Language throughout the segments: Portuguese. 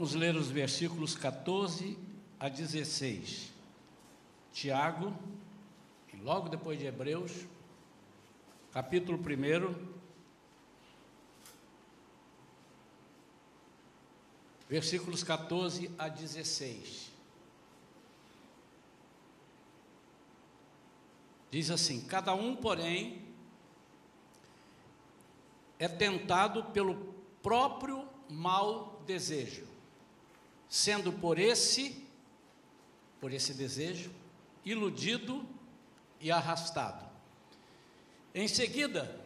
Vamos ler os versículos 14 a 16. Tiago, e logo depois de Hebreus, capítulo 1, versículos 14 a 16. Diz assim: Cada um, porém, é tentado pelo próprio mau desejo, sendo por esse, por esse desejo, iludido e arrastado. Em seguida,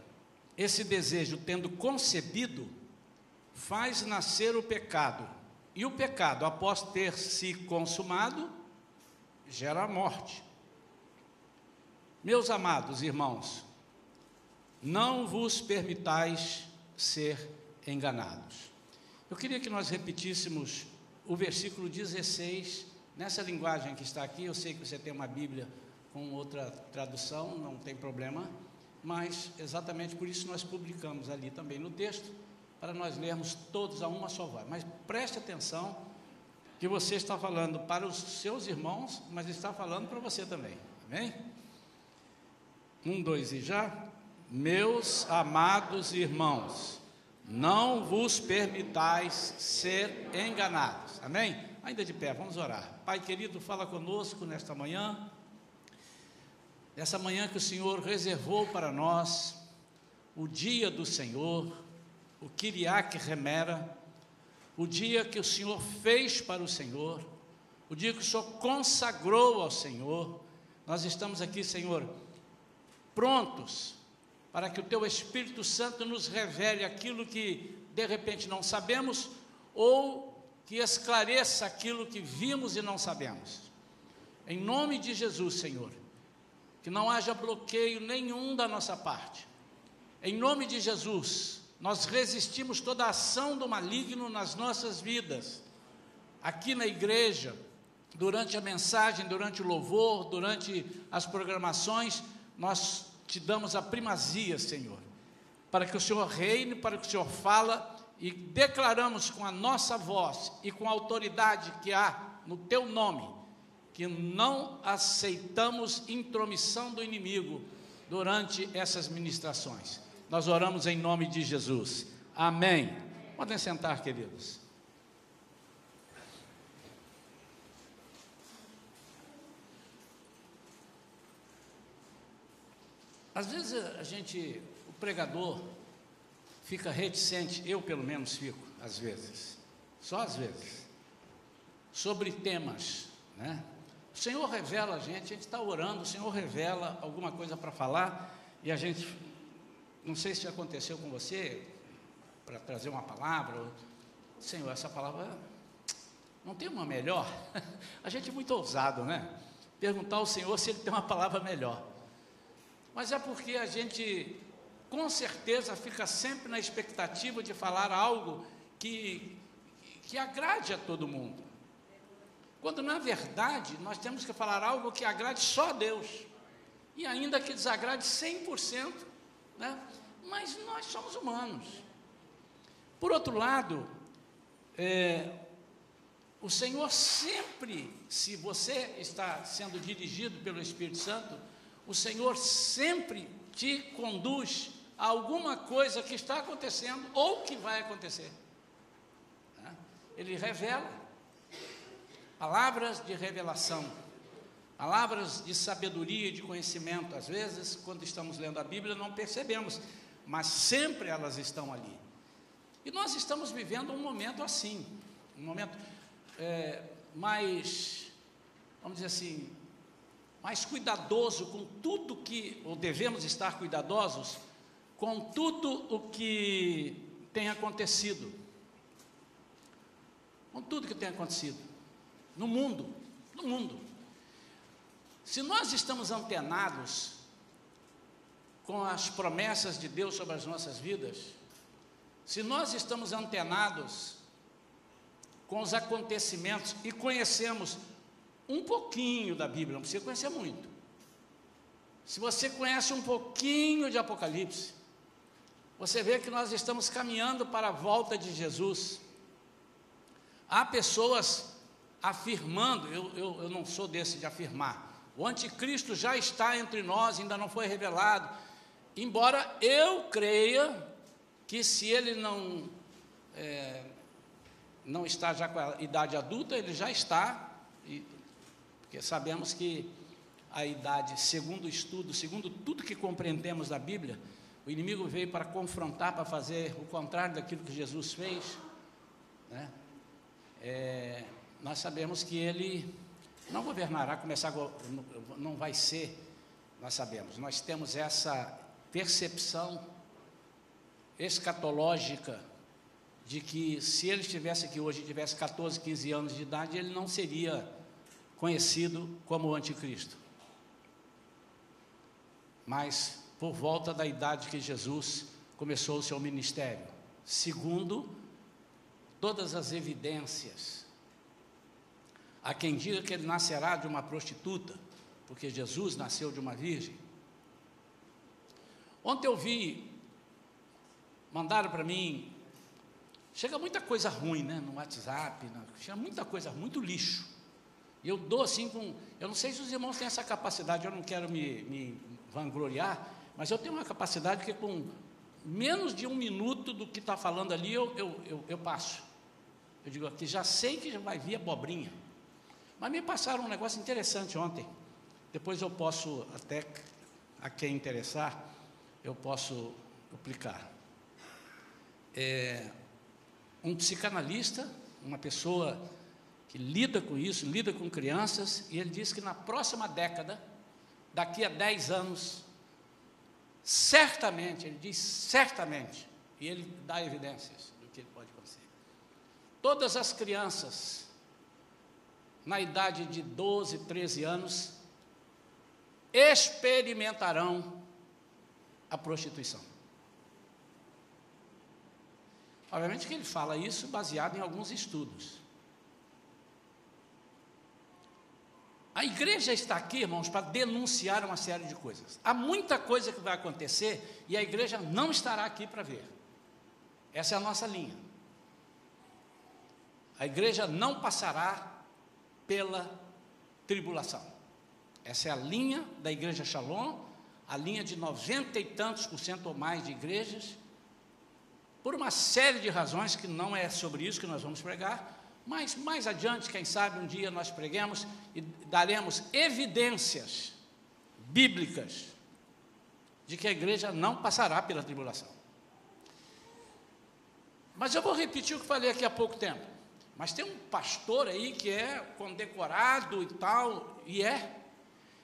esse desejo, tendo concebido, faz nascer o pecado, e o pecado, após ter se consumado, gera a morte. Meus amados irmãos, não vos permitais ser enganados. Eu queria que nós repetíssemos o versículo 16, nessa linguagem que está aqui. Eu sei que você tem uma Bíblia com outra tradução, não tem problema, mas exatamente por isso nós publicamos ali também no texto, para nós lermos todos a uma só voz. Mas preste atenção que você está falando para os seus irmãos, mas está falando para você também. Amém? Um, dois e já. Meus amados irmãos, não vos permitais ser enganados. Amém? Ainda de pé, vamos orar. Pai querido, fala conosco nesta manhã. Nessa manhã que o Senhor reservou para nós, o dia do Senhor, o Kiriak Remera, o dia que o Senhor fez para o Senhor, o dia que o Senhor consagrou ao Senhor. Nós estamos aqui, Senhor, prontos para que o teu Espírito Santo nos revele aquilo que de repente não sabemos ou que esclareça aquilo que vimos e não sabemos. Em nome de Jesus, Senhor, que não haja bloqueio nenhum da nossa parte. Em nome de Jesus, nós resistimos toda ação do maligno nas nossas vidas. Aqui na igreja, durante a mensagem, durante o louvor, durante as programações, nós te damos a primazia, Senhor, para que o Senhor reine, para que o Senhor fala e declaramos com a nossa voz e com a autoridade que há no teu nome, que não aceitamos intromissão do inimigo durante essas ministrações. Nós oramos em nome de Jesus. Amém. Podem sentar, queridos. Às vezes a gente, o pregador, fica reticente, eu pelo menos fico, às vezes, só às vezes, sobre temas, né? O Senhor revela a gente, a gente está orando, o Senhor revela alguma coisa para falar, e a gente, não sei se aconteceu com você, para trazer uma palavra, Senhor, essa palavra não tem uma melhor? A gente é muito ousado, né? Perguntar ao Senhor se Ele tem uma palavra melhor mas é porque a gente, com certeza, fica sempre na expectativa de falar algo que, que agrade a todo mundo. Quando, na verdade, nós temos que falar algo que agrade só a Deus, e ainda que desagrade 100%, né? mas nós somos humanos. Por outro lado, é, o Senhor sempre, se você está sendo dirigido pelo Espírito Santo, o Senhor sempre te conduz a alguma coisa que está acontecendo ou que vai acontecer. Né? Ele revela palavras de revelação, palavras de sabedoria e de conhecimento. Às vezes, quando estamos lendo a Bíblia, não percebemos, mas sempre elas estão ali. E nós estamos vivendo um momento assim, um momento é, mais, vamos dizer assim, mais cuidadoso com tudo que, ou devemos estar cuidadosos com tudo o que tem acontecido. Com tudo que tem acontecido no mundo, no mundo. Se nós estamos antenados com as promessas de Deus sobre as nossas vidas, se nós estamos antenados com os acontecimentos e conhecemos um pouquinho da Bíblia, não precisa conhecer muito. Se você conhece um pouquinho de Apocalipse, você vê que nós estamos caminhando para a volta de Jesus. Há pessoas afirmando, eu, eu, eu não sou desse de afirmar, o anticristo já está entre nós, ainda não foi revelado. Embora eu creia que se ele não, é, não está já com a idade adulta, ele já está, e, porque sabemos que a idade, segundo o estudo, segundo tudo que compreendemos da Bíblia, o inimigo veio para confrontar, para fazer o contrário daquilo que Jesus fez. Né? É, nós sabemos que ele não governará, começar, não vai ser, nós sabemos, nós temos essa percepção escatológica de que se ele estivesse aqui hoje, tivesse 14, 15 anos de idade, ele não seria conhecido como o anticristo. Mas por volta da idade que Jesus começou o seu ministério, segundo todas as evidências Há quem diga que ele nascerá de uma prostituta, porque Jesus nasceu de uma virgem. Ontem eu vi, mandaram para mim, chega muita coisa ruim, né, no WhatsApp, chega muita coisa, muito lixo. E eu dou assim com, eu não sei se os irmãos têm essa capacidade, eu não quero me, me vangloriar, mas eu tenho uma capacidade que com menos de um minuto do que está falando ali, eu, eu, eu, eu passo. Eu digo aqui, já sei que já vai vir abobrinha. Mas me passaram um negócio interessante ontem. Depois eu posso, até a quem interessar, eu posso aplicar. É, um psicanalista, uma pessoa que lida com isso, lida com crianças, e ele diz que na próxima década, daqui a 10 anos, certamente, ele diz certamente, e ele dá evidências do que pode acontecer. Todas as crianças na idade de 12, 13 anos, experimentarão a prostituição. Obviamente que ele fala isso baseado em alguns estudos. A igreja está aqui, irmãos, para denunciar uma série de coisas. Há muita coisa que vai acontecer e a igreja não estará aqui para ver. Essa é a nossa linha. A igreja não passará pela tribulação. Essa é a linha da igreja Shalom, a linha de noventa e tantos por cento ou mais de igrejas, por uma série de razões que não é sobre isso que nós vamos pregar, mas mais adiante, quem sabe, um dia nós preguemos e daremos evidências bíblicas de que a igreja não passará pela tribulação. Mas eu vou repetir o que falei aqui há pouco tempo. Mas tem um pastor aí que é condecorado e tal, e é.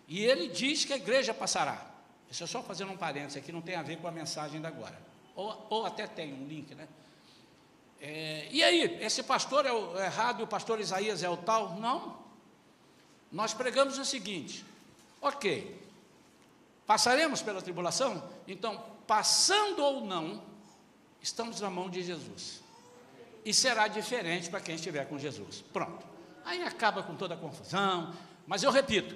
E ele diz que a igreja passará. Isso é só fazendo um parênteses aqui, não tem a ver com a mensagem da agora. Ou, ou até tem um link, né? É, e aí, esse pastor é o errado e o pastor Isaías é o tal? Não. Nós pregamos o seguinte: ok, passaremos pela tribulação? Então, passando ou não, estamos na mão de Jesus e será diferente para quem estiver com Jesus. Pronto. Aí acaba com toda a confusão, mas eu repito,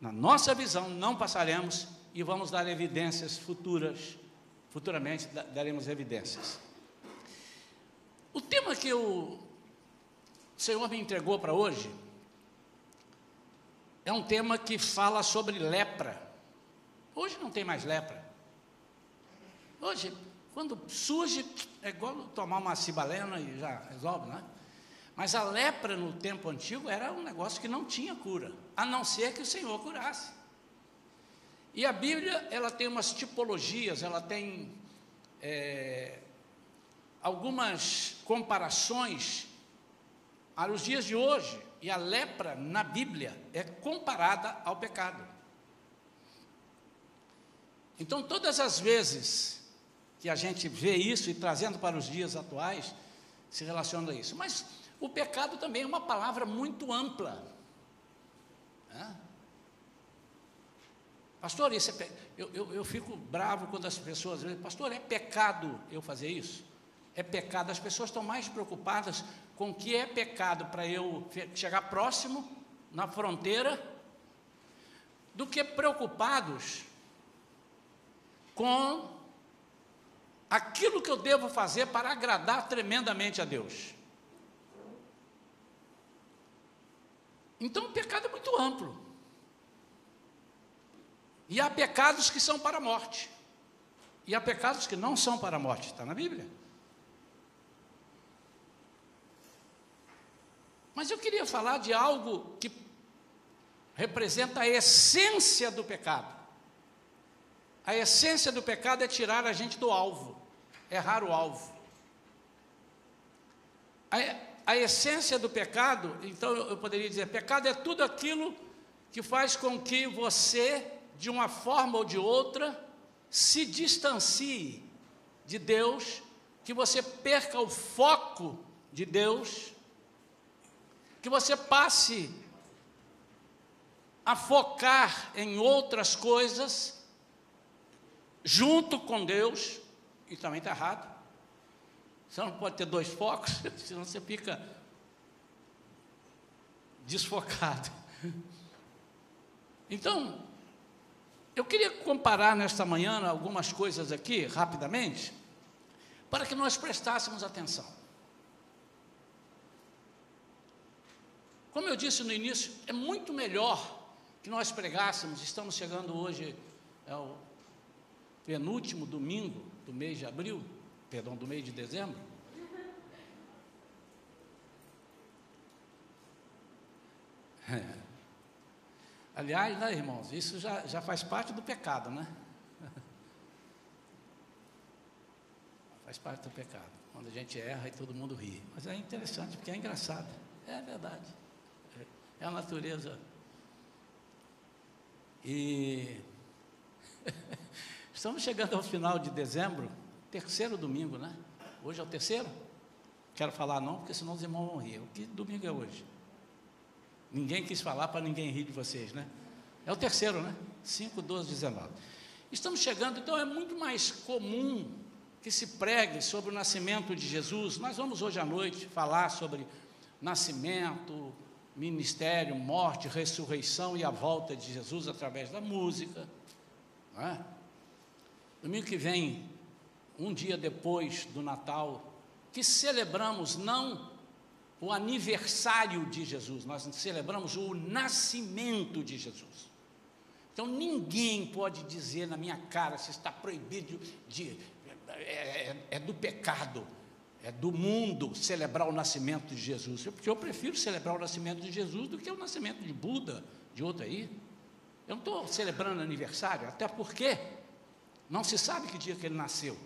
na nossa visão não passaremos e vamos dar evidências futuras, futuramente daremos evidências. O tema que o Senhor me entregou para hoje é um tema que fala sobre lepra. Hoje não tem mais lepra. Hoje quando surge, é igual tomar uma cibalena e já resolve, né? Mas a lepra no tempo antigo era um negócio que não tinha cura, a não ser que o Senhor curasse. E a Bíblia, ela tem umas tipologias, ela tem é, algumas comparações para os dias de hoje. E a lepra na Bíblia é comparada ao pecado. Então, todas as vezes que a gente vê isso e trazendo para os dias atuais, se relaciona a isso. Mas o pecado também é uma palavra muito ampla. Né? Pastor, isso é eu, eu, eu fico bravo quando as pessoas dizem, pastor, é pecado eu fazer isso? É pecado. As pessoas estão mais preocupadas com o que é pecado para eu chegar próximo, na fronteira, do que preocupados com aquilo que eu devo fazer para agradar tremendamente a Deus. Então o pecado é muito amplo. E há pecados que são para a morte. E há pecados que não são para a morte. Está na Bíblia. Mas eu queria falar de algo que representa a essência do pecado. A essência do pecado é tirar a gente do alvo, errar o alvo. A, a essência do pecado, então eu poderia dizer: pecado é tudo aquilo que faz com que você, de uma forma ou de outra, se distancie de Deus, que você perca o foco de Deus, que você passe a focar em outras coisas junto com Deus, e também está errado. Você não pode ter dois focos, senão você fica desfocado. Então, eu queria comparar nesta manhã algumas coisas aqui, rapidamente, para que nós prestássemos atenção. Como eu disse no início, é muito melhor que nós pregássemos, estamos chegando hoje é penúltimo domingo do mês de abril, perdão, do mês de dezembro. É. Aliás, né, irmãos, isso já, já faz parte do pecado, né? faz parte do pecado. Quando a gente erra e todo mundo ri. Mas é interessante, porque é engraçado. É verdade. É a natureza. E Estamos chegando ao final de dezembro, terceiro domingo, né? Hoje é o terceiro? Quero falar não, porque senão os irmãos vão rir. O que domingo é hoje? Ninguém quis falar para ninguém rir de vocês, né? É o terceiro, né? 5, 12, 19. Estamos chegando, então é muito mais comum que se pregue sobre o nascimento de Jesus. Nós vamos hoje à noite falar sobre nascimento, ministério, morte, ressurreição e a volta de Jesus através da música. É? Domingo que vem, um dia depois do Natal, que celebramos não o aniversário de Jesus, nós celebramos o nascimento de Jesus. Então ninguém pode dizer na minha cara se está proibido de. É, é, é do pecado, é do mundo celebrar o nascimento de Jesus. Porque eu prefiro celebrar o nascimento de Jesus do que o nascimento de Buda, de outro aí. Eu não estou celebrando aniversário, até porque não se sabe que dia que ele nasceu.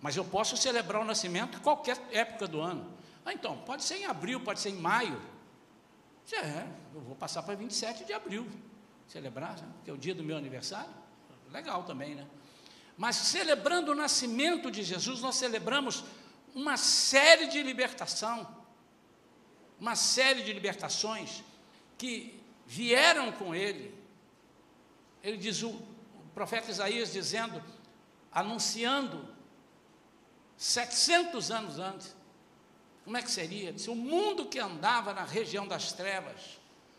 Mas eu posso celebrar o nascimento em qualquer época do ano. Ah, então, pode ser em abril, pode ser em maio. É, eu vou passar para 27 de abril. Celebrar, né? que é o dia do meu aniversário. Legal também, né? Mas celebrando o nascimento de Jesus, nós celebramos uma série de libertação, uma série de libertações que vieram com ele. Ele diz: o, profeta Isaías dizendo, anunciando, 700 anos antes, como é que seria? Se o mundo que andava na região das trevas,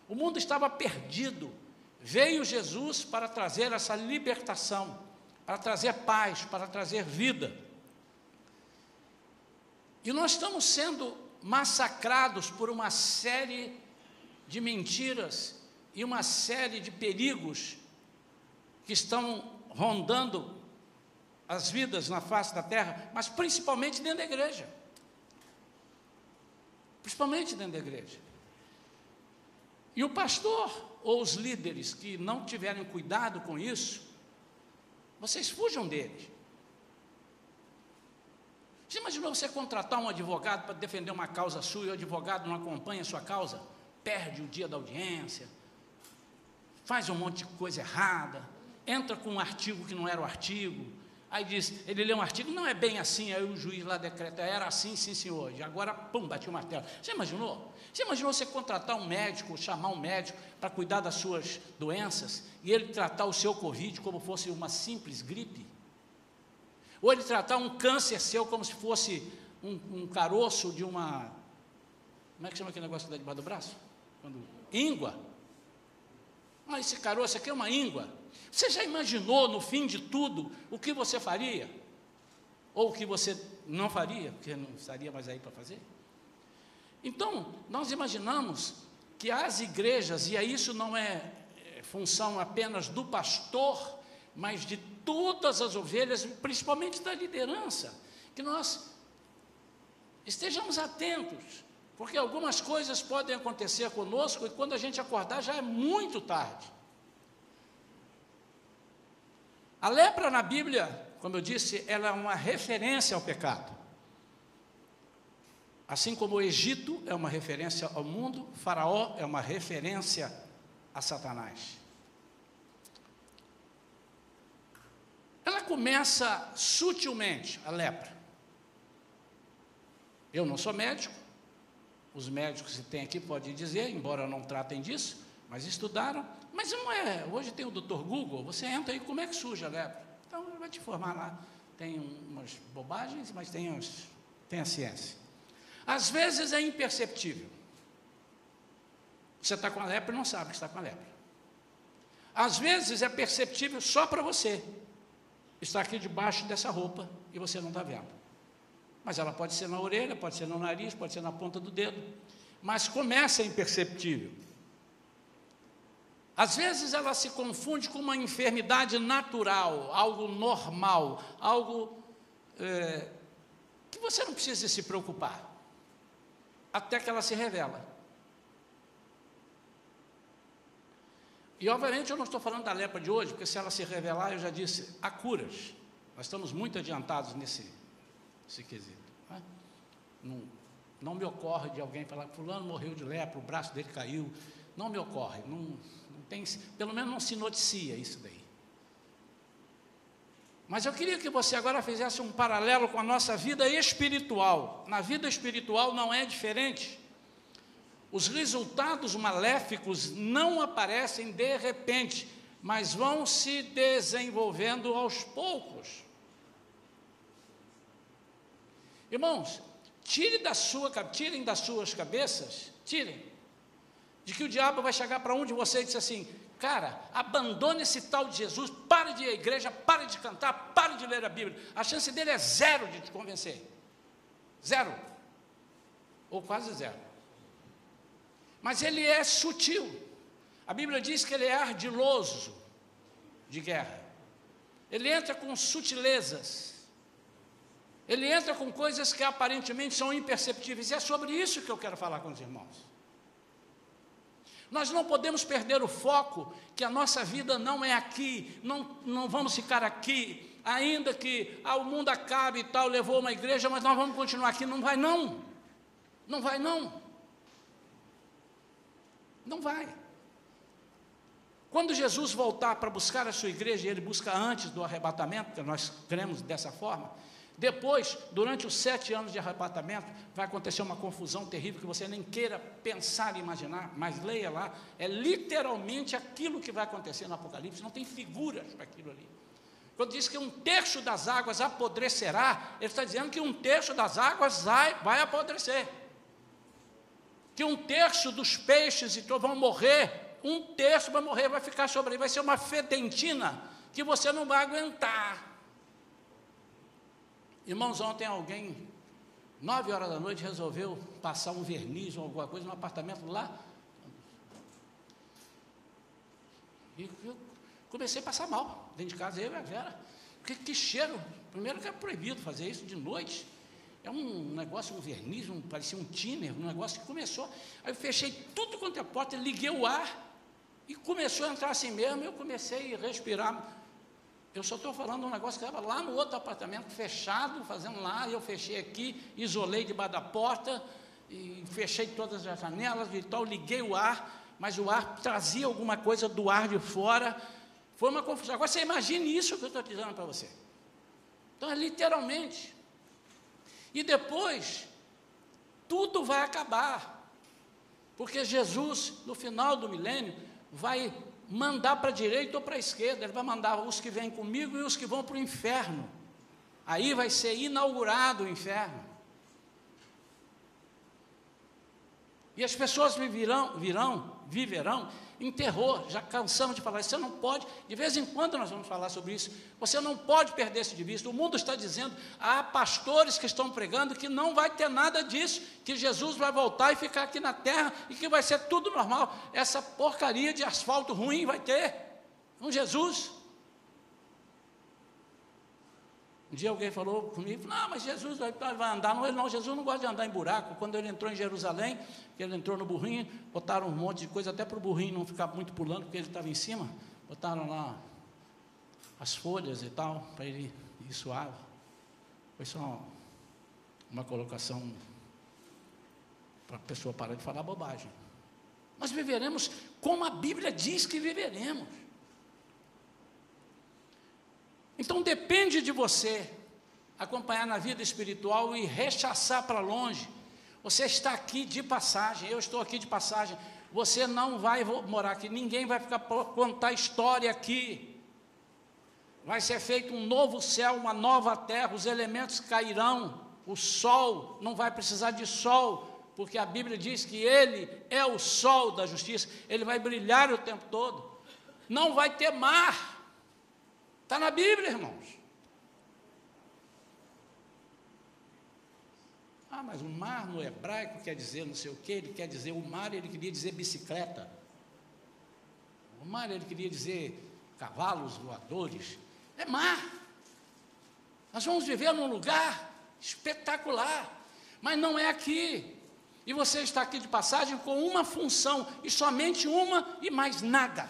o mundo estava perdido, veio Jesus para trazer essa libertação, para trazer paz, para trazer vida. E nós estamos sendo massacrados por uma série de mentiras e uma série de perigos que estão rondando as vidas na face da terra, mas principalmente dentro da igreja. Principalmente dentro da igreja. E o pastor ou os líderes que não tiverem cuidado com isso, vocês fujam deles. Você imaginou você contratar um advogado para defender uma causa sua e o advogado não acompanha a sua causa? Perde o dia da audiência, faz um monte de coisa errada, entra com um artigo que não era o artigo, aí diz, ele lê um artigo, não é bem assim, aí o juiz lá decreta, era assim, sim senhor, e agora, pum, bati o martelo. Você imaginou? Você imaginou você contratar um médico, chamar um médico para cuidar das suas doenças, e ele tratar o seu Covid como fosse uma simples gripe? Ou ele tratar um câncer seu como se fosse um, um caroço de uma, como é que chama aquele negócio que dá debaixo do braço? Quando, íngua. Ah, esse caroço aqui é uma íngua. Você já imaginou no fim de tudo o que você faria? Ou o que você não faria, porque não estaria mais aí para fazer? Então, nós imaginamos que as igrejas, e isso não é, é função apenas do pastor, mas de todas as ovelhas, principalmente da liderança, que nós estejamos atentos, porque algumas coisas podem acontecer conosco e quando a gente acordar já é muito tarde. A lepra na Bíblia, como eu disse, ela é uma referência ao pecado. Assim como o Egito é uma referência ao mundo, Faraó é uma referência a Satanás. Começa sutilmente, a lepra. Eu não sou médico, os médicos que tem aqui podem dizer, embora não tratem disso, mas estudaram. Mas não é, hoje tem o doutor Google, você entra aí, como é que surge a lepra? Então ele vai te informar lá. Tem umas bobagens, mas tem, uns, tem a ciência. Às vezes é imperceptível. Você está com a lepra e não sabe que está com a lepra. Às vezes é perceptível só para você está aqui debaixo dessa roupa e você não está vendo. Mas ela pode ser na orelha, pode ser no nariz, pode ser na ponta do dedo. Mas começa imperceptível. Às vezes ela se confunde com uma enfermidade natural, algo normal, algo é, que você não precisa se preocupar, até que ela se revela. E obviamente eu não estou falando da lepra de hoje, porque se ela se revelar, eu já disse, há curas. Nós estamos muito adiantados nesse, nesse quesito. Né? Não, não me ocorre de alguém falar, fulano morreu de lepra, o braço dele caiu. Não me ocorre, não, não tem, pelo menos não se noticia isso daí. Mas eu queria que você agora fizesse um paralelo com a nossa vida espiritual. Na vida espiritual não é diferente. Os resultados maléficos não aparecem de repente, mas vão se desenvolvendo aos poucos. Irmãos, tire da sua, tirem das suas cabeças, tirem, de que o diabo vai chegar para um de vocês e dizer assim: cara, abandone esse tal de Jesus, pare de ir à igreja, pare de cantar, pare de ler a Bíblia. A chance dele é zero de te convencer. Zero. Ou quase zero. Mas ele é sutil. A Bíblia diz que ele é ardiloso de guerra. Ele entra com sutilezas. Ele entra com coisas que aparentemente são imperceptíveis. E é sobre isso que eu quero falar com os irmãos. Nós não podemos perder o foco que a nossa vida não é aqui, não, não vamos ficar aqui, ainda que ah, o mundo acabe e tal, levou uma igreja, mas nós vamos continuar aqui. Não vai não. Não vai não. Não vai. Quando Jesus voltar para buscar a sua igreja, ele busca antes do arrebatamento, porque nós cremos dessa forma, depois, durante os sete anos de arrebatamento, vai acontecer uma confusão terrível que você nem queira pensar e imaginar, mas leia lá, é literalmente aquilo que vai acontecer no Apocalipse, não tem figuras para aquilo ali. Quando diz que um terço das águas apodrecerá, ele está dizendo que um terço das águas vai, vai apodrecer que um terço dos peixes então vão morrer, um terço vai morrer, vai ficar sobre aí, vai ser uma fedentina que você não vai aguentar. Irmãos, ontem alguém, nove horas da noite, resolveu passar um verniz ou alguma coisa no apartamento lá. E eu comecei a passar mal dentro de casa, eu e a Vera. Que, que cheiro! Primeiro que é proibido fazer isso de noite. É um negócio, um verniz, um, parecia um thinner, um negócio que começou. Aí eu fechei tudo quanto é porta, liguei o ar e começou a entrar assim mesmo. Eu comecei a respirar. Eu só estou falando um negócio que estava lá no outro apartamento, fechado, fazendo lá. Eu fechei aqui, isolei debaixo da porta, e fechei todas as janelas e tal. Liguei o ar, mas o ar trazia alguma coisa do ar de fora. Foi uma confusão. Agora você imagine isso que eu estou dizendo para você. Então, é literalmente. E depois, tudo vai acabar. Porque Jesus, no final do milênio, vai mandar para a direita ou para a esquerda. Ele vai mandar os que vêm comigo e os que vão para o inferno. Aí vai ser inaugurado o inferno. E as pessoas virão, virão viverão em terror. Já cansamos de falar isso. Você não pode, de vez em quando nós vamos falar sobre isso. Você não pode perder isso de vista. O mundo está dizendo, há pastores que estão pregando que não vai ter nada disso, que Jesus vai voltar e ficar aqui na terra e que vai ser tudo normal. Essa porcaria de asfalto ruim vai ter. Um Jesus. Um dia alguém falou comigo, não, mas Jesus vai, andar. Não, ele não, Jesus não gosta de andar em buraco. Quando ele entrou em Jerusalém, ele entrou no burrinho, botaram um monte de coisa, até para o burrinho não ficar muito pulando, porque ele estava em cima, botaram lá as folhas e tal, para ele ir suave. Foi só uma colocação para a pessoa parar de falar bobagem. Nós viveremos como a Bíblia diz que viveremos. Então depende de você acompanhar na vida espiritual e rechaçar para longe. Você está aqui de passagem, eu estou aqui de passagem. Você não vai morar aqui, ninguém vai ficar contar história aqui. Vai ser feito um novo céu, uma nova terra, os elementos cairão, o sol não vai precisar de sol, porque a Bíblia diz que ele é o sol da justiça, ele vai brilhar o tempo todo. Não vai ter mar, Está na Bíblia, irmãos. Ah, mas o mar no hebraico quer dizer não sei o que, ele quer dizer, o mar ele queria dizer bicicleta. O mar ele queria dizer cavalos voadores. É mar. Nós vamos viver num lugar espetacular, mas não é aqui. E você está aqui de passagem com uma função, e somente uma e mais nada.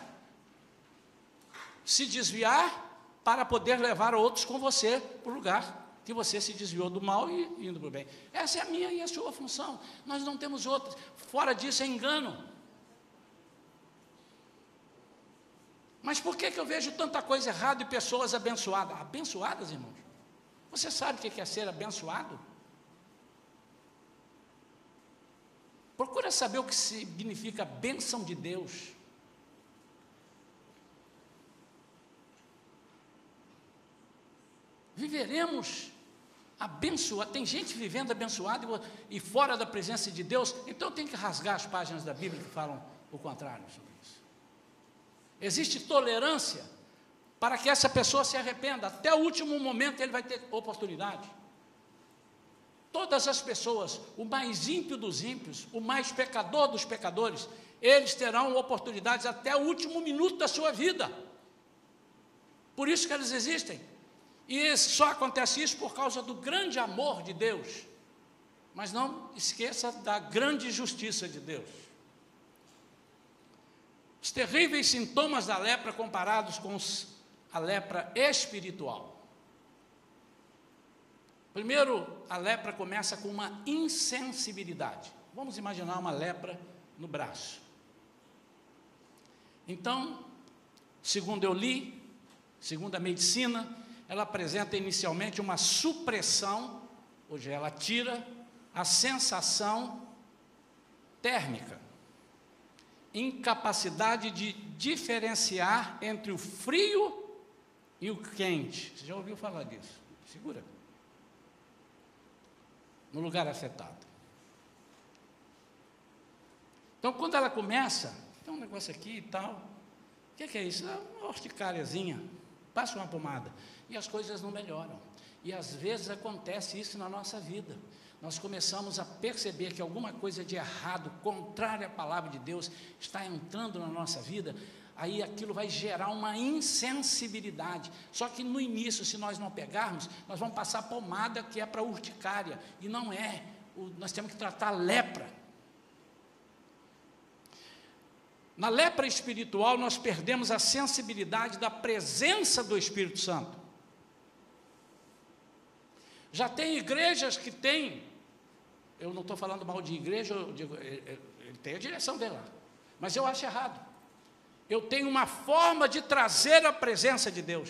Se desviar para poder levar outros com você para o lugar que você se desviou do mal e indo para o bem. Essa é a minha e a sua função. Nós não temos outra. Fora disso é engano. Mas por que, que eu vejo tanta coisa errada e pessoas abençoadas? Abençoadas, irmãos? Você sabe o que é ser abençoado? Procura saber o que significa bênção de Deus. Viveremos abençoado. Tem gente vivendo abençoado e, fora da presença de Deus, então tem que rasgar as páginas da Bíblia que falam o contrário sobre isso. Existe tolerância para que essa pessoa se arrependa. Até o último momento ele vai ter oportunidade. Todas as pessoas, o mais ímpio dos ímpios, o mais pecador dos pecadores, eles terão oportunidades até o último minuto da sua vida. Por isso que eles existem. E só acontece isso por causa do grande amor de Deus. Mas não esqueça da grande justiça de Deus. Os terríveis sintomas da lepra comparados com os, a lepra espiritual. Primeiro, a lepra começa com uma insensibilidade. Vamos imaginar uma lepra no braço. Então, segundo eu li, segundo a medicina, ela apresenta inicialmente uma supressão, hoje ela tira a sensação térmica, incapacidade de diferenciar entre o frio e o quente. Você já ouviu falar disso? Segura. No lugar afetado. Então, quando ela começa, tem um negócio aqui e tal. O que, que é isso? É uma horticáriazinha. Passa uma pomada e as coisas não melhoram. E às vezes acontece isso na nossa vida. Nós começamos a perceber que alguma coisa de errado, contrária à palavra de Deus, está entrando na nossa vida, aí aquilo vai gerar uma insensibilidade. Só que no início, se nós não pegarmos, nós vamos passar pomada que é para urticária, e não é. O, nós temos que tratar a lepra. Na lepra espiritual, nós perdemos a sensibilidade da presença do Espírito Santo. Já tem igrejas que têm, eu não estou falando mal de igreja, digo, ele é, é, tem a direção dela, mas eu acho errado. Eu tenho uma forma de trazer a presença de Deus.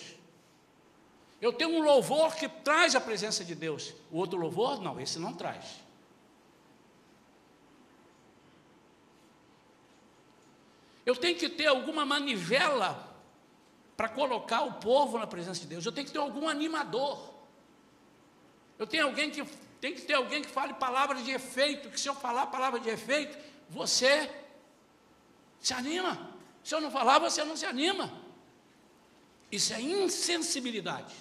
Eu tenho um louvor que traz a presença de Deus. O outro louvor, não, esse não traz. Eu tenho que ter alguma manivela para colocar o povo na presença de Deus. Eu tenho que ter algum animador. Eu tenho alguém que tem que ter alguém que fale palavras de efeito, que se eu falar palavra de efeito, você Se anima. Se eu não falar, você não se anima. Isso é insensibilidade.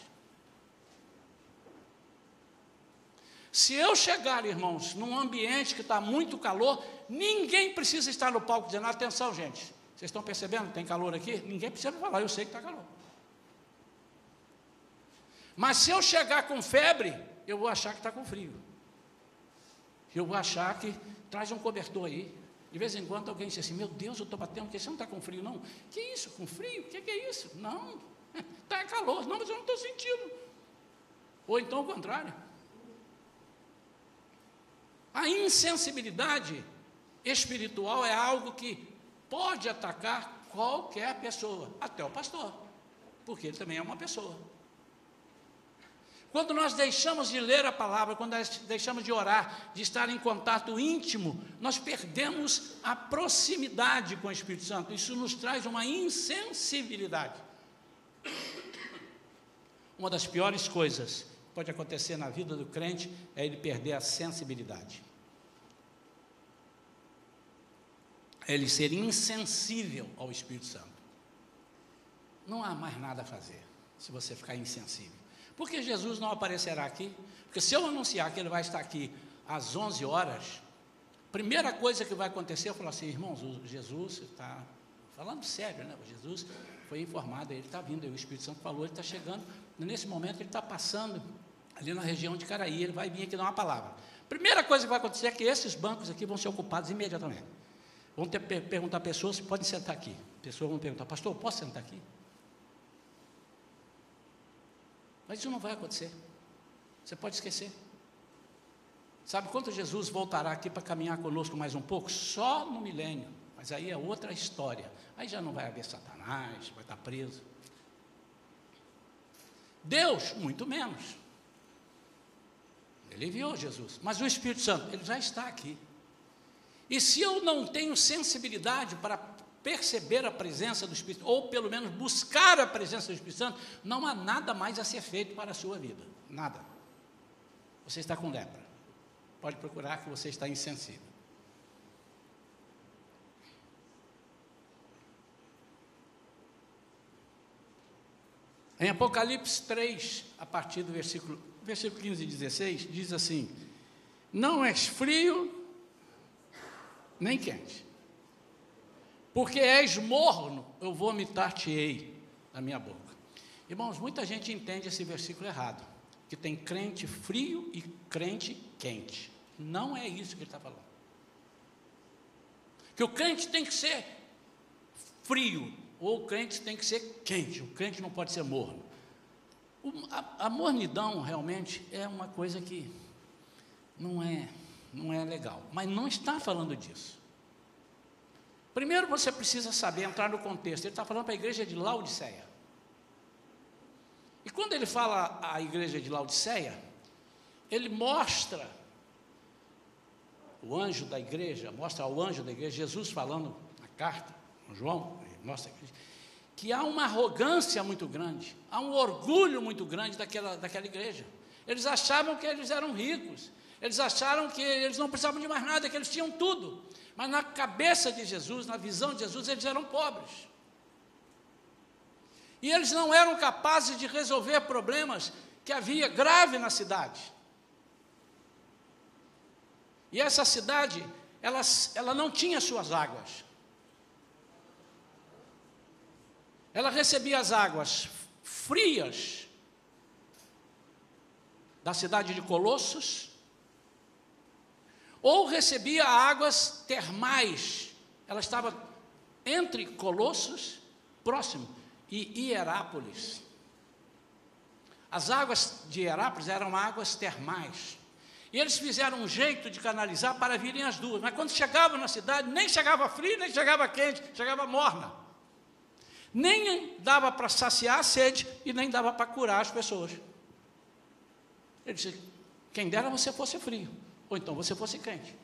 Se eu chegar, irmãos, num ambiente que está muito calor, ninguém precisa estar no palco dizendo: atenção, gente, vocês estão percebendo? Tem calor aqui? Ninguém precisa falar, eu sei que está calor. Mas se eu chegar com febre, eu vou achar que está com frio. Eu vou achar que traz um cobertor aí. De vez em quando alguém diz assim: Meu Deus, eu estou batendo, porque você não está com frio, não? Que isso, com frio? O que, que, é isso? Não, está calor. Não, mas eu não estou sentindo. Ou então o contrário. A insensibilidade espiritual é algo que pode atacar qualquer pessoa, até o pastor, porque ele também é uma pessoa. Quando nós deixamos de ler a palavra, quando nós deixamos de orar, de estar em contato íntimo, nós perdemos a proximidade com o Espírito Santo. Isso nos traz uma insensibilidade. Uma das piores coisas que pode acontecer na vida do crente é ele perder a sensibilidade. É ele ser insensível ao Espírito Santo. Não há mais nada a fazer se você ficar insensível. Porque Jesus não aparecerá aqui? Porque se eu anunciar que ele vai estar aqui às 11 horas, primeira coisa que vai acontecer, eu falar assim, irmãos, Jesus está falando sério, né? Jesus foi informado, ele está vindo, o Espírito Santo falou, ele está chegando, nesse momento ele está passando ali na região de Caraí, ele vai vir aqui dar uma palavra. Primeira coisa que vai acontecer é que esses bancos aqui vão ser ocupados imediatamente. Vão ter, perguntar pessoas se podem sentar aqui. Pessoas vão perguntar, pastor, posso sentar aqui? Mas isso não vai acontecer. Você pode esquecer. Sabe quando Jesus voltará aqui para caminhar conosco mais um pouco? Só no milênio. Mas aí é outra história. Aí já não vai haver Satanás, vai estar preso. Deus, muito menos. Ele enviou Jesus. Mas o Espírito Santo, ele já está aqui. E se eu não tenho sensibilidade para perceber a presença do Espírito, ou pelo menos buscar a presença do Espírito Santo, não há nada mais a ser feito para a sua vida. Nada. Você está com lepra. Pode procurar que você está insensível. Em Apocalipse 3, a partir do versículo, versículo 15 e 16, diz assim: Não és frio nem quente porque és morno, eu vomitar-te-ei da minha boca. Irmãos, muita gente entende esse versículo errado, que tem crente frio e crente quente. Não é isso que ele está falando. Que o crente tem que ser frio, ou o crente tem que ser quente, o crente não pode ser morno. O, a, a mornidão realmente é uma coisa que não é, não é legal, mas não está falando disso. Primeiro você precisa saber, entrar no contexto. Ele está falando para a igreja de Laodiceia. E quando ele fala a igreja de Laodiceia, ele mostra o anjo da igreja, mostra ao anjo da igreja, Jesus falando na carta, João, mostra que há uma arrogância muito grande, há um orgulho muito grande daquela, daquela igreja. Eles achavam que eles eram ricos, eles acharam que eles não precisavam de mais nada, que eles tinham tudo. Mas na cabeça de Jesus, na visão de Jesus, eles eram pobres. E eles não eram capazes de resolver problemas que havia grave na cidade. E essa cidade, ela, ela não tinha suas águas. Ela recebia as águas frias da cidade de Colossos ou recebia águas termais. Ela estava entre Colossos, próximo, e Hierápolis. As águas de Hierápolis eram águas termais. E eles fizeram um jeito de canalizar para virem as duas. Mas quando chegavam na cidade, nem chegava frio, nem chegava quente, chegava morna. Nem dava para saciar a sede e nem dava para curar as pessoas. Ele disse: quem dera você fosse frio ou então você fosse quente.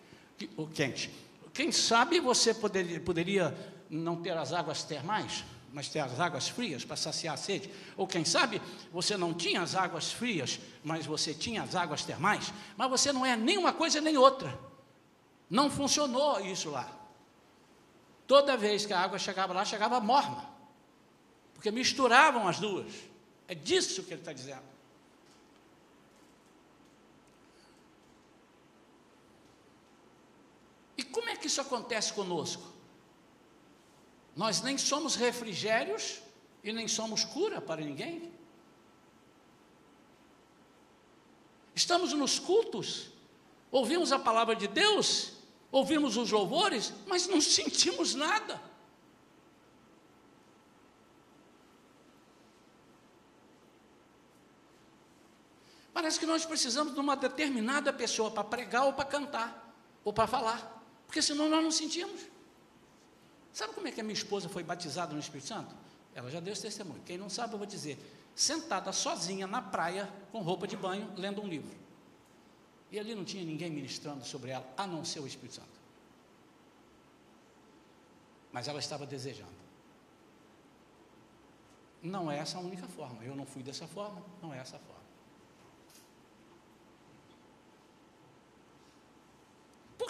O quente. Quem sabe você poderia, poderia não ter as águas termais, mas ter as águas frias para saciar a sede. Ou quem sabe você não tinha as águas frias, mas você tinha as águas termais, mas você não é nem uma coisa nem outra. Não funcionou isso lá. Toda vez que a água chegava lá, chegava morna, porque misturavam as duas. É disso que ele está dizendo. E como é que isso acontece conosco? Nós nem somos refrigérios e nem somos cura para ninguém. Estamos nos cultos, ouvimos a palavra de Deus, ouvimos os louvores, mas não sentimos nada. Parece que nós precisamos de uma determinada pessoa para pregar ou para cantar, ou para falar. Porque senão nós não sentimos. Sabe como é que a minha esposa foi batizada no Espírito Santo? Ela já deu esse testemunho. Quem não sabe, eu vou dizer. Sentada sozinha na praia, com roupa de banho, lendo um livro. E ali não tinha ninguém ministrando sobre ela, a não ser o Espírito Santo. Mas ela estava desejando. Não é essa a única forma. Eu não fui dessa forma, não é essa forma.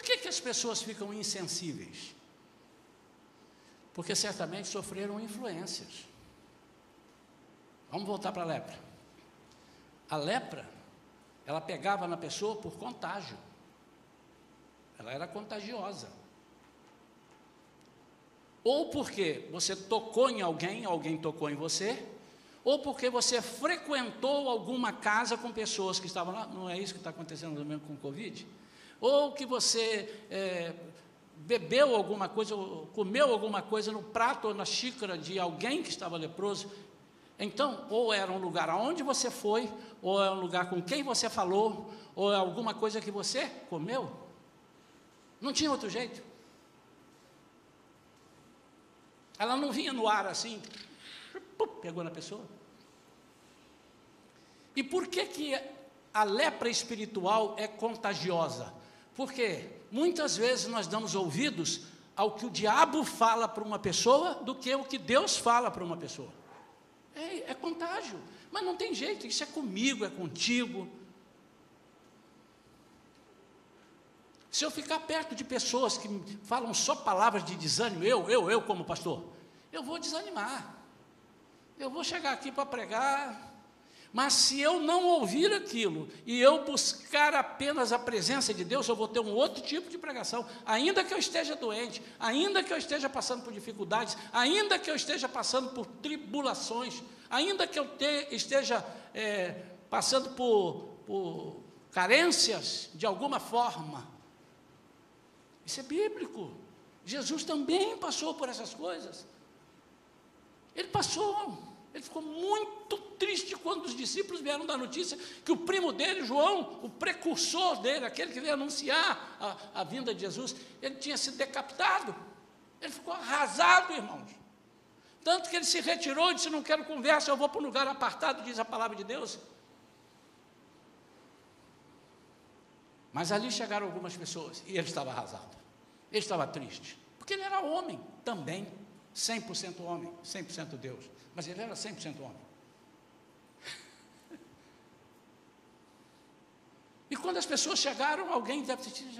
Que, que as pessoas ficam insensíveis? Porque certamente sofreram influências. Vamos voltar para a lepra. A lepra, ela pegava na pessoa por contágio. Ela era contagiosa. Ou porque você tocou em alguém, alguém tocou em você, ou porque você frequentou alguma casa com pessoas que estavam lá. Não é isso que está acontecendo também com o Covid? Ou que você é, bebeu alguma coisa, comeu alguma coisa no prato ou na xícara de alguém que estava leproso. Então, ou era um lugar aonde você foi, ou é um lugar com quem você falou, ou é alguma coisa que você comeu. Não tinha outro jeito. Ela não vinha no ar assim, pegou na pessoa. E por que, que a lepra espiritual é contagiosa? Porque muitas vezes nós damos ouvidos ao que o diabo fala para uma pessoa do que o que Deus fala para uma pessoa. É, é contágio. Mas não tem jeito, isso é comigo, é contigo. Se eu ficar perto de pessoas que falam só palavras de desânimo, eu, eu, eu como pastor, eu vou desanimar. Eu vou chegar aqui para pregar, mas se eu não ouvir aquilo e eu buscar apenas a presença de Deus, eu vou ter um outro tipo de pregação. Ainda que eu esteja doente, ainda que eu esteja passando por dificuldades, ainda que eu esteja passando por tribulações, ainda que eu te, esteja é, passando por, por carências de alguma forma. Isso é bíblico. Jesus também passou por essas coisas. Ele passou. Ele ficou muito triste quando os discípulos vieram dar notícia que o primo dele, João, o precursor dele, aquele que veio anunciar a, a vinda de Jesus, ele tinha sido decapitado. Ele ficou arrasado, irmãos. Tanto que ele se retirou e disse: Não quero conversa, eu vou para um lugar apartado, diz a palavra de Deus. Mas ali chegaram algumas pessoas e ele estava arrasado. Ele estava triste, porque ele era homem também, 100% homem, 100% Deus mas ele era 100% homem. E quando as pessoas chegaram, alguém deve ter dito,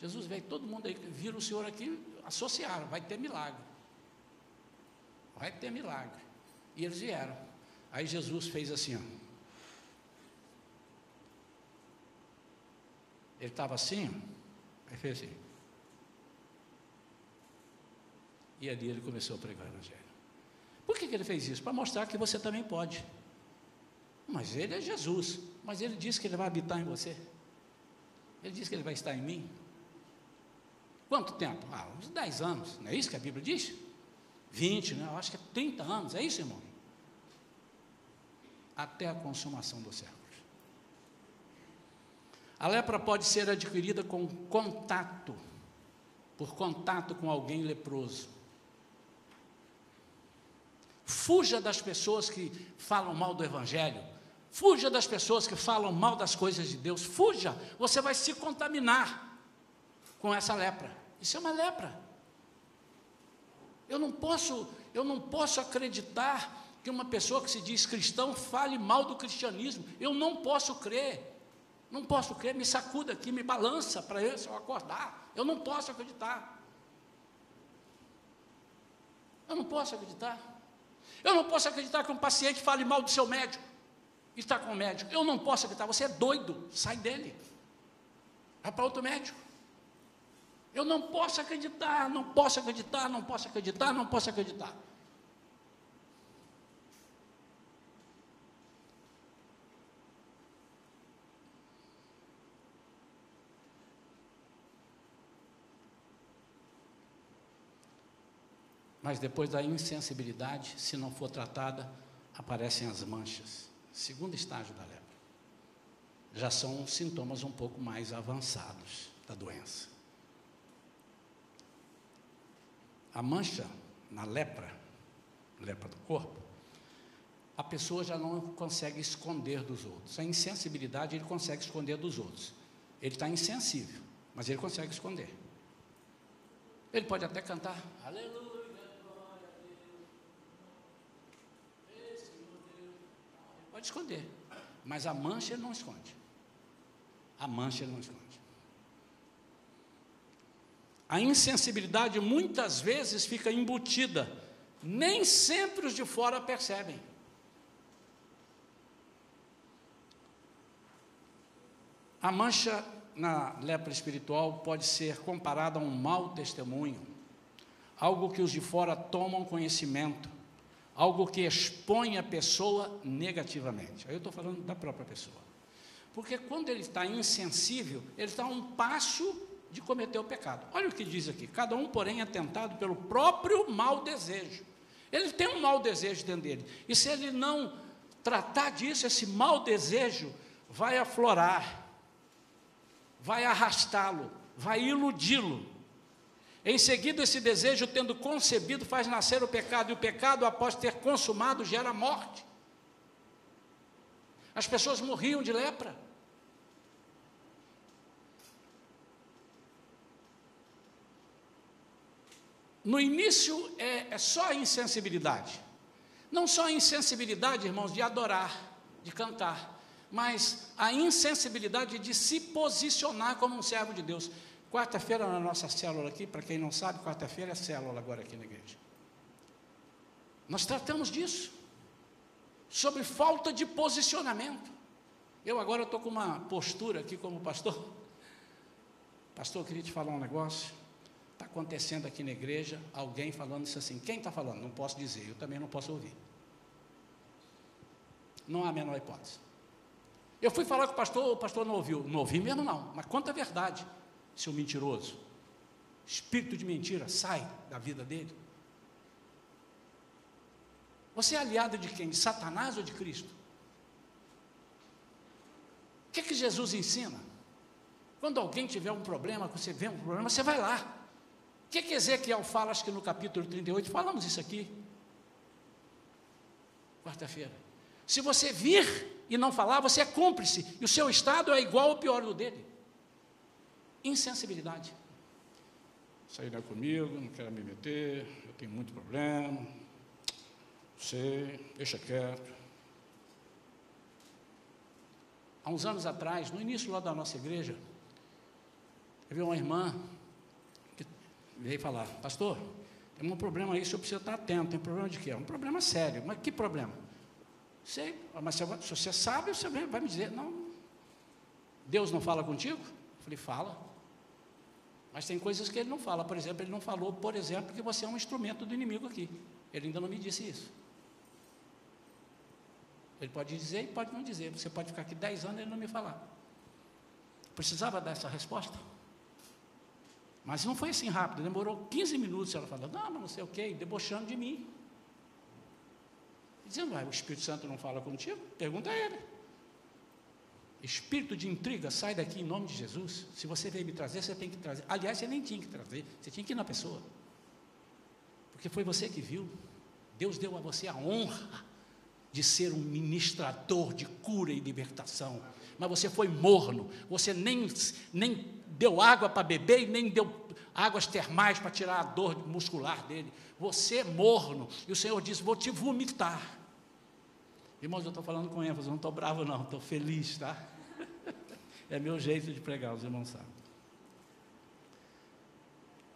Jesus veio, todo mundo aí, viram o Senhor aqui, associaram, vai ter milagre. Vai ter milagre. E eles vieram. Aí Jesus fez assim, ó. Ele estava assim, aí fez assim. E ali ele começou a pregar o Evangelho. Por que, que ele fez isso? Para mostrar que você também pode. Mas ele é Jesus. Mas ele disse que ele vai habitar em você. Ele disse que ele vai estar em mim. Quanto tempo? Ah, uns 10 anos. Não é isso que a Bíblia diz? 20, né? Eu acho que é 30 anos. É isso, irmão? Até a consumação dos séculos. A lepra pode ser adquirida com contato, por contato com alguém leproso. Fuja das pessoas que falam mal do Evangelho. Fuja das pessoas que falam mal das coisas de Deus. Fuja, você vai se contaminar com essa lepra. Isso é uma lepra. Eu não posso, eu não posso acreditar que uma pessoa que se diz cristão fale mal do cristianismo. Eu não posso crer. Não posso crer, me sacuda aqui, me balança para eu acordar. Eu não posso acreditar. Eu não posso acreditar. Eu não posso acreditar que um paciente fale mal do seu médico e está com o médico. Eu não posso acreditar. Você é doido. Sai dele. Vai para outro médico. Eu não posso acreditar, não posso acreditar, não posso acreditar, não posso acreditar. Mas depois da insensibilidade, se não for tratada, aparecem as manchas. Segundo estágio da lepra. Já são sintomas um pouco mais avançados da doença. A mancha na lepra, lepra do corpo, a pessoa já não consegue esconder dos outros. A insensibilidade ele consegue esconder dos outros. Ele está insensível, mas ele consegue esconder. Ele pode até cantar, aleluia. Pode esconder. Mas a mancha ele não esconde. A mancha ele não esconde. A insensibilidade muitas vezes fica embutida. Nem sempre os de fora percebem. A mancha na lepra espiritual pode ser comparada a um mau testemunho, algo que os de fora tomam conhecimento, algo que expõe a pessoa negativamente. Aí eu estou falando da própria pessoa. Porque quando ele está insensível, ele está a um passo de cometer o pecado. Olha o que diz aqui: cada um, porém, é tentado pelo próprio mau desejo. Ele tem um mau desejo dentro dele. E se ele não tratar disso, esse mau desejo vai aflorar, vai arrastá-lo, vai iludi-lo. Em seguida, esse desejo, tendo concebido, faz nascer o pecado, e o pecado, após ter consumado, gera morte. As pessoas morriam de lepra. No início é, é só a insensibilidade. Não só a insensibilidade, irmãos, de adorar, de cantar, mas a insensibilidade de se posicionar como um servo de Deus. Quarta-feira na nossa célula aqui, para quem não sabe, quarta-feira é célula agora aqui na igreja. Nós tratamos disso, sobre falta de posicionamento. Eu agora estou com uma postura aqui como pastor. Pastor, eu queria te falar um negócio. Está acontecendo aqui na igreja alguém falando isso assim. Quem está falando? Não posso dizer, eu também não posso ouvir. Não há a menor hipótese. Eu fui falar com o pastor, o pastor não ouviu. Não ouvi mesmo, não. Mas conta a verdade seu mentiroso. Espírito de mentira sai da vida dele. Você é aliado de quem? De Satanás ou de Cristo? O que, é que Jesus ensina? Quando alguém tiver um problema, você vê um problema, você vai lá. O que, é que Ezequiel fala, acho que no capítulo 38, falamos isso aqui. Quarta-feira. Se você vir e não falar, você é cúmplice, e o seu estado é igual ou pior do dele insensibilidade. Aí não é comigo, não quero me meter, eu tenho muito problema, não sei, deixa quieto. Há uns anos atrás, no início lá da nossa igreja, vi uma irmã que veio falar, pastor, tem um problema aí, o senhor precisa estar atento, tem problema de quê? É um problema sério, mas que problema? Sei, mas se você sabe, você vai me dizer, não, Deus não fala contigo? Eu falei, fala. Mas tem coisas que ele não fala. Por exemplo, ele não falou, por exemplo, que você é um instrumento do inimigo aqui. Ele ainda não me disse isso. Ele pode dizer e pode não dizer. Você pode ficar aqui 10 anos e ele não me falar. Precisava dar essa resposta? Mas não foi assim rápido, demorou 15 minutos ela falando, não, mas não sei o que, debochando de mim. Dizendo, ah, o Espírito Santo não fala contigo? Pergunta a ele. Espírito de intriga, sai daqui em nome de Jesus. Se você veio me trazer, você tem que trazer. Aliás, você nem tinha que trazer, você tinha que ir na pessoa. Porque foi você que viu. Deus deu a você a honra de ser um ministrador de cura e libertação. Mas você foi morno, você nem, nem deu água para beber e nem deu águas termais para tirar a dor muscular dele. Você é morno. E o Senhor disse: Vou te vomitar. Irmãos, eu estou falando com ênfase, não estou bravo, não, estou feliz, tá? É meu jeito de pregar, os irmãos sabem.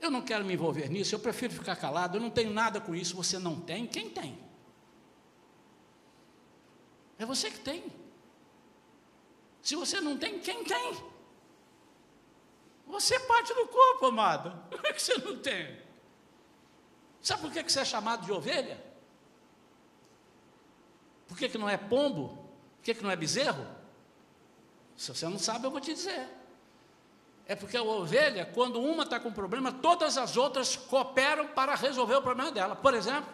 Eu não quero me envolver nisso, eu prefiro ficar calado, eu não tenho nada com isso. Você não tem? Quem tem? É você que tem. Se você não tem, quem tem? Você é parte do corpo, amado. Como é que você não tem? Sabe por que você é chamado de ovelha? Por que, que não é pombo? Por que, que não é bezerro? Se você não sabe, eu vou te dizer. É porque a ovelha, quando uma está com problema, todas as outras cooperam para resolver o problema dela. Por exemplo,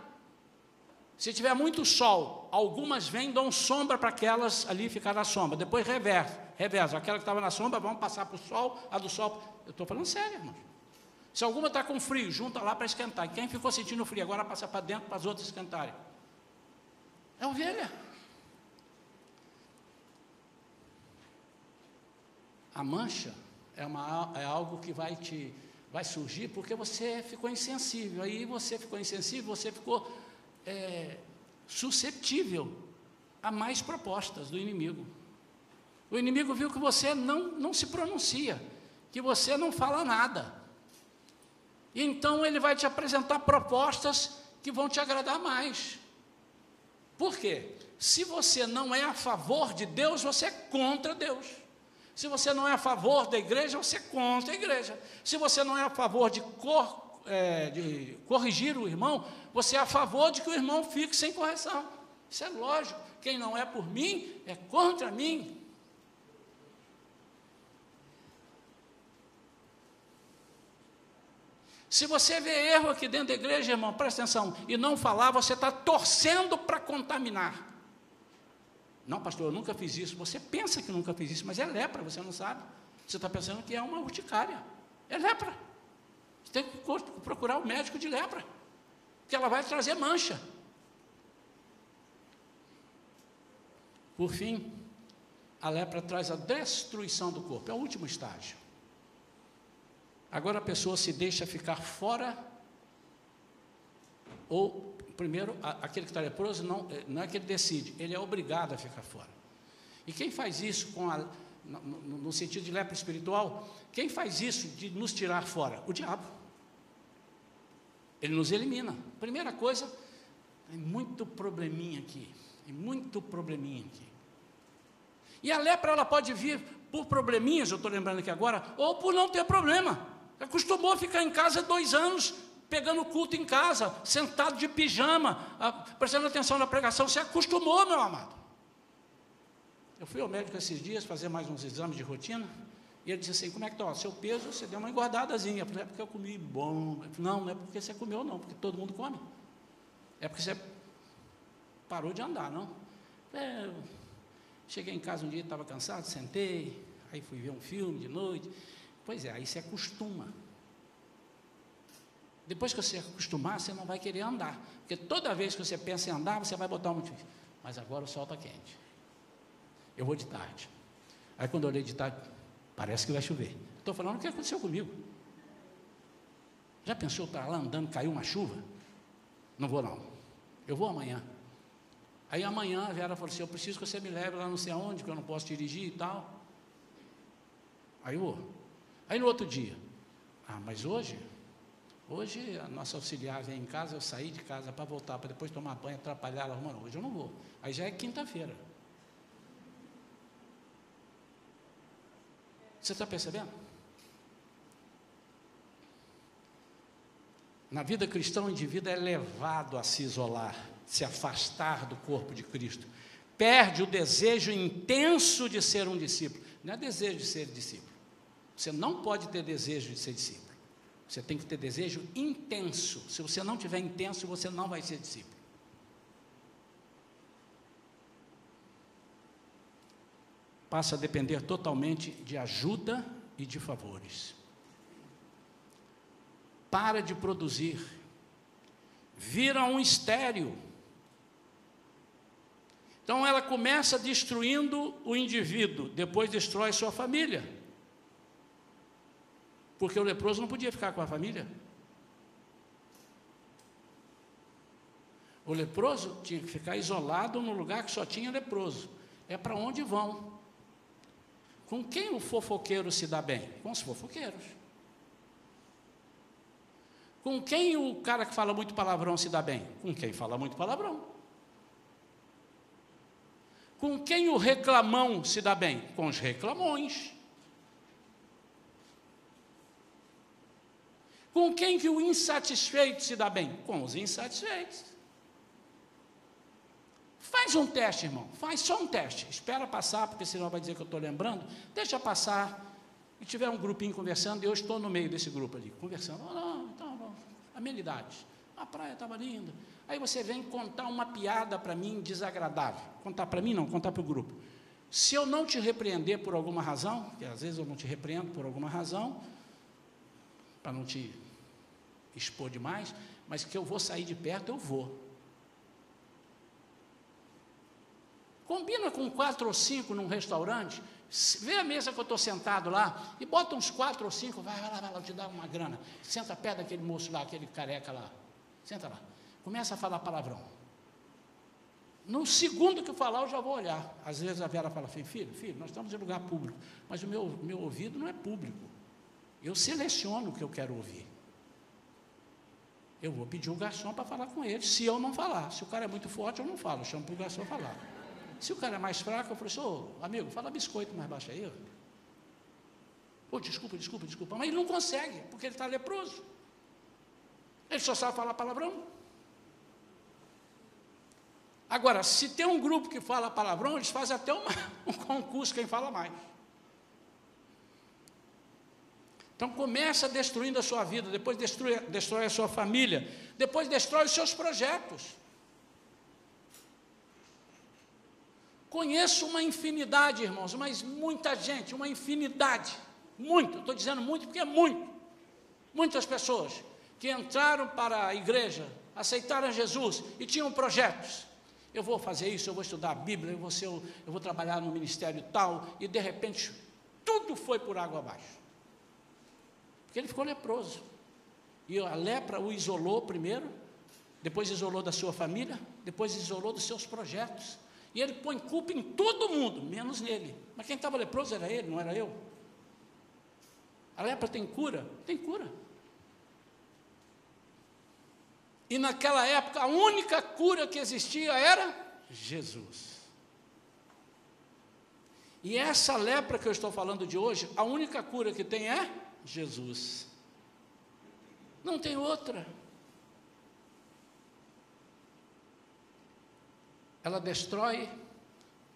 se tiver muito sol, algumas vêm, dão sombra para aquelas ali ficar na sombra. Depois reversa, reversa. Aquela que estava na sombra, vão passar para o sol, a do sol. Eu estou falando sério, irmão. Se alguma está com frio, junta lá para esquentar. Quem ficou sentindo frio, agora passa para dentro para as outras esquentarem. É ovelha. A mancha é, uma, é algo que vai te vai surgir porque você ficou insensível. Aí você ficou insensível, você ficou é, suscetível a mais propostas do inimigo. O inimigo viu que você não, não se pronuncia, que você não fala nada. E então ele vai te apresentar propostas que vão te agradar mais. Por quê? Se você não é a favor de Deus, você é contra Deus. Se você não é a favor da igreja, você é contra a igreja. Se você não é a favor de, cor, é, de corrigir o irmão, você é a favor de que o irmão fique sem correção. Isso é lógico. Quem não é por mim é contra mim. Se você vê erro aqui dentro da igreja, irmão, presta atenção, e não falar, você está torcendo para contaminar. Não, pastor, eu nunca fiz isso. Você pensa que nunca fez isso, mas é lepra, você não sabe. Você está pensando que é uma urticária. É lepra. Você tem que procurar o médico de lepra que ela vai trazer mancha. Por fim, a lepra traz a destruição do corpo, é o último estágio. Agora a pessoa se deixa ficar fora, ou, primeiro, aquele que está leproso, não, eh, não é que ele decide, ele é obrigado a ficar fora. E quem faz isso com a, no, no sentido de lepra espiritual, quem faz isso de nos tirar fora? O diabo. Ele nos elimina. Primeira coisa, tem muito probleminha aqui. Tem muito probleminha aqui. E a lepra ela pode vir por probleminhas, eu estou lembrando aqui agora, ou por não ter problema. Acostumou a ficar em casa dois anos, pegando culto em casa, sentado de pijama, prestando atenção na pregação. Você acostumou, meu amado. Eu fui ao médico esses dias fazer mais uns exames de rotina. E ele disse assim: Como é que está? Seu peso, você deu uma engordadazinha. Falei: É porque eu comi bom. Não, não é porque você comeu, não, porque todo mundo come. É porque você parou de andar, não? É, cheguei em casa um dia, estava cansado, sentei, aí fui ver um filme de noite. Pois é, aí você acostuma. Depois que você acostumar, você não vai querer andar. Porque toda vez que você pensa em andar, você vai botar um motivo. Mas agora o sol está quente. Eu vou de tarde. Aí quando eu olhei de tarde, Parece que vai chover. Estou falando o que aconteceu comigo. Já pensou estar lá andando, caiu uma chuva? Não vou não. Eu vou amanhã. Aí amanhã a Vera falou assim, eu preciso que você me leve lá não sei aonde, que eu não posso dirigir e tal. Aí eu vou. Aí no outro dia, ah, mas hoje, hoje a nossa auxiliar vem em casa, eu saí de casa para voltar, para depois tomar banho, atrapalhar ela, mano, hoje eu não vou. Aí já é quinta-feira. Você está percebendo? Na vida cristã, o indivíduo é levado a se isolar, se afastar do corpo de Cristo. Perde o desejo intenso de ser um discípulo. Não é desejo de ser discípulo. Você não pode ter desejo de ser discípulo. Você tem que ter desejo intenso. Se você não tiver intenso, você não vai ser discípulo. passa a depender totalmente de ajuda e de favores. Para de produzir, vira um estéreo. Então ela começa destruindo o indivíduo, depois destrói sua família. Porque o leproso não podia ficar com a família. O leproso tinha que ficar isolado num lugar que só tinha leproso. É para onde vão. Com quem o fofoqueiro se dá bem? Com os fofoqueiros. Com quem o cara que fala muito palavrão se dá bem? Com quem fala muito palavrão. Com quem o reclamão se dá bem? Com os reclamões. Com quem que o insatisfeito se dá bem? Com os insatisfeitos. Faz um teste, irmão. Faz só um teste. Espera passar, porque senão vai dizer que eu estou lembrando. Deixa passar. E tiver um grupinho conversando, e eu estou no meio desse grupo ali, conversando. Oh, não, então, amenidades. A praia estava linda. Aí você vem contar uma piada para mim desagradável. Contar para mim, não, contar para o grupo. Se eu não te repreender por alguma razão, que às vezes eu não te repreendo por alguma razão, para não te expor demais, mas que eu vou sair de perto, eu vou. Combina com quatro ou cinco num restaurante, Vê a mesa que eu estou sentado lá e bota uns quatro ou cinco, vai, vai lá, vai lá, eu te dá uma grana. Senta perto daquele moço lá, aquele careca lá. Senta lá. Começa a falar palavrão. No segundo que eu falar, eu já vou olhar. Às vezes a Vera fala assim, filho, filho, nós estamos em lugar público, mas o meu, meu ouvido não é público. Eu seleciono o que eu quero ouvir. Eu vou pedir o garçom para falar com ele, se eu não falar. Se o cara é muito forte, eu não falo, eu chamo para o garçom falar. Se o cara é mais fraco, eu falei assim, ô, amigo, fala biscoito mais baixo aí. Pô, desculpa, desculpa, desculpa. Mas ele não consegue, porque ele está leproso. Ele só sabe falar palavrão. Agora, se tem um grupo que fala palavrão, eles fazem até uma, um concurso, quem fala mais. Então começa destruindo a sua vida, depois destrói, destrói a sua família, depois destrói os seus projetos. Conheço uma infinidade, irmãos, mas muita gente, uma infinidade, muito, estou dizendo muito porque é muito, muitas pessoas que entraram para a igreja, aceitaram Jesus e tinham projetos. Eu vou fazer isso, eu vou estudar a Bíblia, eu vou, ser, eu vou trabalhar no ministério tal, e de repente tudo foi por água abaixo. Porque ele ficou leproso. E a lepra o isolou primeiro, depois isolou da sua família, depois isolou dos seus projetos. E ele põe culpa em todo mundo, menos nele. Mas quem estava leproso era ele, não era eu. A lepra tem cura? Tem cura. E naquela época a única cura que existia era Jesus. E essa lepra que eu estou falando de hoje, a única cura que tem é Jesus. Não tem outra. ela destrói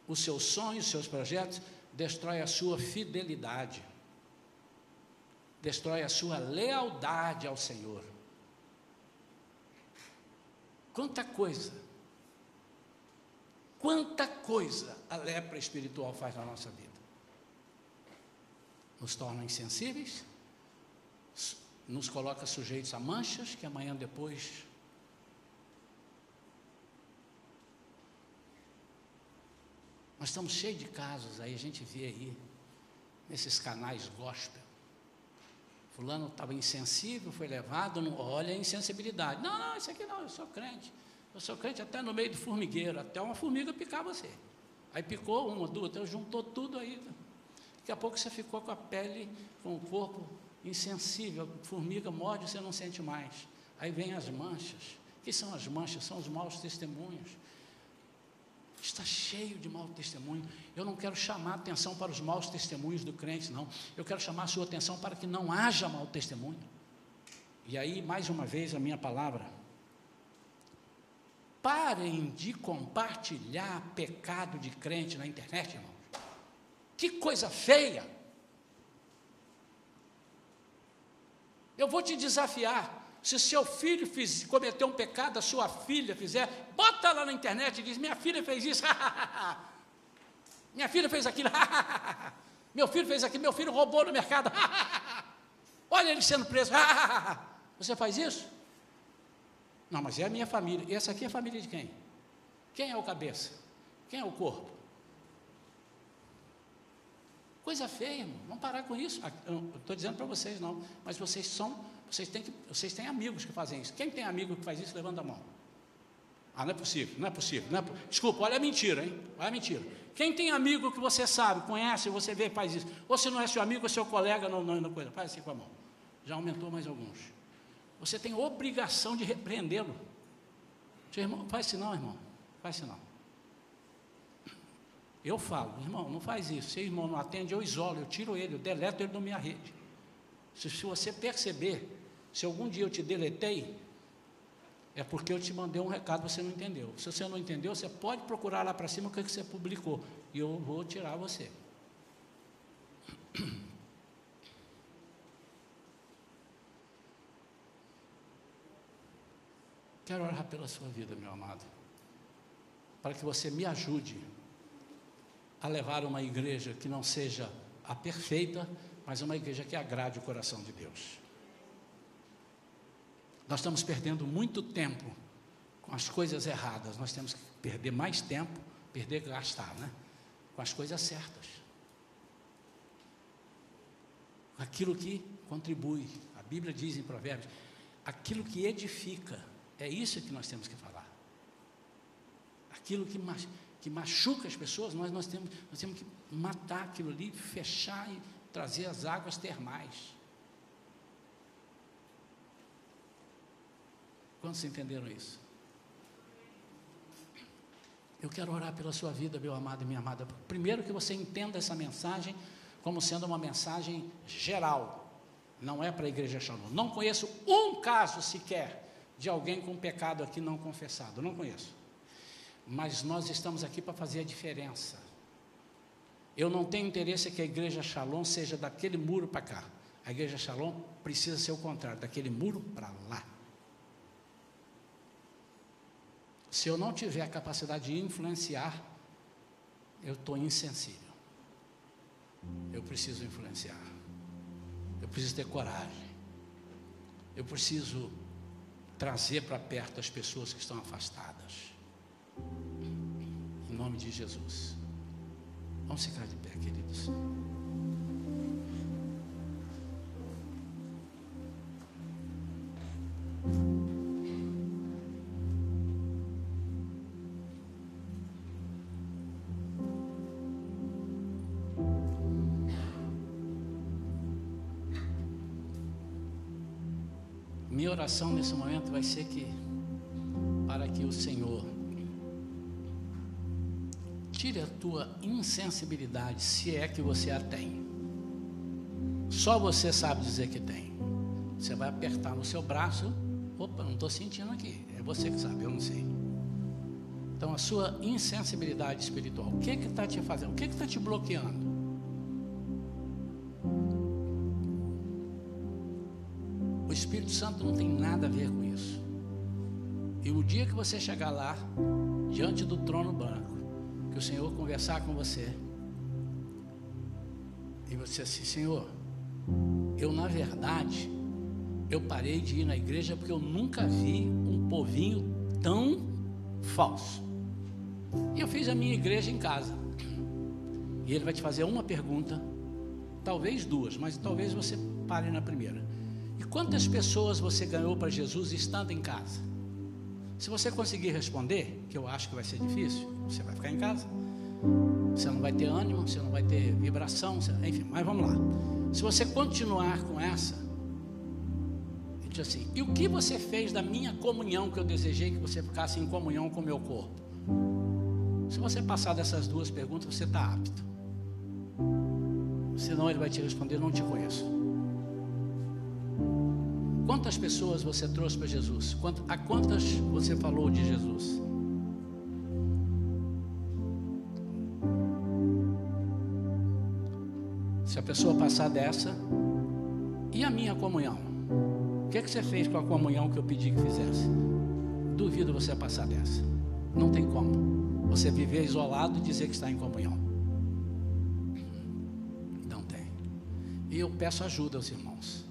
os seus sonhos, os seus projetos, destrói a sua fidelidade, destrói a sua lealdade ao Senhor. Quanta coisa, quanta coisa a lepra espiritual faz na nossa vida. Nos torna insensíveis, nos coloca sujeitos a manchas que amanhã depois Nós estamos cheios de casos aí, a gente vê aí, nesses canais gospel. Fulano estava insensível, foi levado, não, olha a insensibilidade. Não, não, isso aqui não, eu sou crente. Eu sou crente até no meio do formigueiro, até uma formiga picar você. Aí picou uma, duas, então juntou tudo aí. Daqui a pouco você ficou com a pele, com o corpo insensível. Formiga morde, você não sente mais. Aí vem as manchas. O que são as manchas? São os maus testemunhos. Está cheio de mau testemunho. Eu não quero chamar atenção para os maus testemunhos do crente, não. Eu quero chamar a sua atenção para que não haja mau testemunho. E aí, mais uma vez, a minha palavra. Parem de compartilhar pecado de crente na internet, irmão. Que coisa feia. Eu vou te desafiar. Se seu filho fiz, cometer um pecado, a sua filha fizer, bota lá na internet e diz: Minha filha fez isso, minha filha fez aquilo, meu filho fez aquilo, meu filho roubou no mercado, olha ele sendo preso, você faz isso? Não, mas é a minha família, e essa aqui é a família de quem? Quem é o cabeça? Quem é o corpo? Coisa feia, irmão. vamos parar com isso. Estou dizendo para vocês não, mas vocês são vocês têm, que, vocês têm amigos que fazem isso. Quem tem amigo que faz isso, levanta a mão. Ah, não é possível, não é possível. Não é, desculpa, olha a mentira, hein? Olha a mentira. Quem tem amigo que você sabe, conhece, você vê faz isso. Ou se não é seu amigo, é seu colega, não, não, não coisa. Faz assim com a mão. Já aumentou mais alguns. você tem obrigação de repreendê-lo. Irmão, faz isso não, irmão. Faz isso não. Eu falo, irmão, não faz isso. Se o irmão não atende, eu isolo, eu tiro ele, eu deleto ele da minha rede. Se, se você perceber, se algum dia eu te deletei, é porque eu te mandei um recado, você não entendeu. Se você não entendeu, você pode procurar lá para cima o que, que você publicou. E eu vou tirar você. Quero orar pela sua vida, meu amado, para que você me ajude a levar uma igreja que não seja a perfeita, mas uma igreja que agrade o coração de Deus. Nós estamos perdendo muito tempo com as coisas erradas, nós temos que perder mais tempo, perder, gastar, né? Com as coisas certas. Aquilo que contribui. A Bíblia diz em Provérbios: aquilo que edifica é isso que nós temos que falar. Aquilo que, que machuca as pessoas, nós, nós, temos, nós temos que matar aquilo ali, fechar e trazer as águas termais. Quantos entenderam isso? Eu quero orar pela sua vida, meu amado e minha amada. Primeiro que você entenda essa mensagem como sendo uma mensagem geral, não é para a igreja Shalom. Não conheço um caso sequer de alguém com pecado aqui não confessado. Não conheço. Mas nós estamos aqui para fazer a diferença. Eu não tenho interesse que a igreja Shalom seja daquele muro para cá. A igreja Shalom precisa ser o contrário, daquele muro para lá. Se eu não tiver a capacidade de influenciar, eu estou insensível. Eu preciso influenciar. Eu preciso ter coragem. Eu preciso trazer para perto as pessoas que estão afastadas. Em nome de Jesus. Vamos ficar de pé, queridos. oração nesse momento vai ser que, para que o Senhor tire a tua insensibilidade, se é que você a tem. Só você sabe dizer que tem. Você vai apertar no seu braço, opa, não estou sentindo aqui. É você que sabe, eu não sei. Então a sua insensibilidade espiritual, o que está te fazendo? O que está te bloqueando? Espírito Santo não tem nada a ver com isso. E o dia que você chegar lá, diante do trono branco, que o Senhor conversar com você, e você assim, Senhor, eu na verdade, eu parei de ir na igreja porque eu nunca vi um povinho tão falso. E eu fiz a minha igreja em casa. E ele vai te fazer uma pergunta, talvez duas, mas talvez você pare na primeira. E quantas pessoas você ganhou para Jesus estando em casa? Se você conseguir responder, que eu acho que vai ser difícil, você vai ficar em casa. Você não vai ter ânimo, você não vai ter vibração, você, enfim, mas vamos lá. Se você continuar com essa, ele diz assim: e o que você fez da minha comunhão que eu desejei que você ficasse em comunhão com o meu corpo? Se você passar dessas duas perguntas, você está apto. Senão ele vai te responder: não te conheço. Quantas pessoas você trouxe para Jesus? A quantas você falou de Jesus? Se a pessoa passar dessa, e a minha comunhão? O que, é que você fez com a comunhão que eu pedi que fizesse? Duvido você passar dessa. Não tem como. Você viver isolado e dizer que está em comunhão. Não tem. E eu peço ajuda aos irmãos.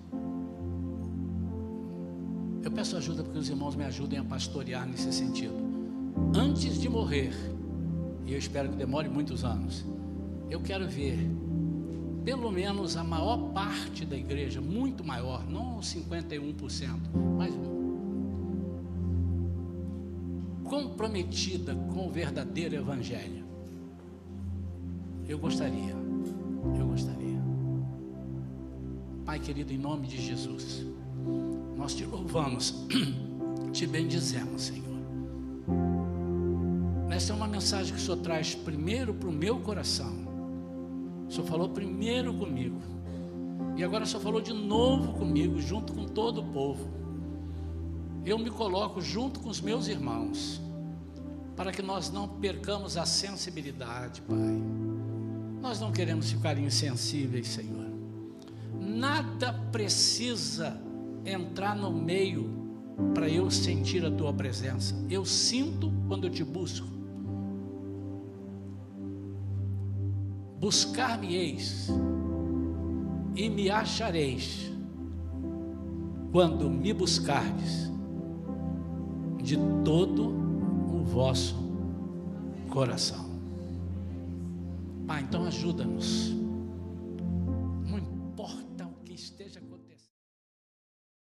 Eu peço ajuda porque os irmãos me ajudem a pastorear nesse sentido. Antes de morrer, e eu espero que demore muitos anos, eu quero ver pelo menos a maior parte da igreja, muito maior, não 51%, mas comprometida com o verdadeiro evangelho. Eu gostaria, eu gostaria. Pai querido, em nome de Jesus Nós te louvamos, te bendizemos, Senhor. Essa é uma mensagem que o Senhor traz primeiro para o meu coração. O Senhor falou primeiro comigo. E agora o Senhor falou de novo comigo, junto com todo o povo. Eu me coloco junto com os meus irmãos, para que nós não percamos a sensibilidade, Pai. Nós não queremos ficar insensíveis, Senhor. Nada precisa entrar no meio para eu sentir a tua presença. Eu sinto quando eu te busco. Buscar-me-eis e me achareis quando me buscardes de todo o vosso coração. Pai, então ajuda-nos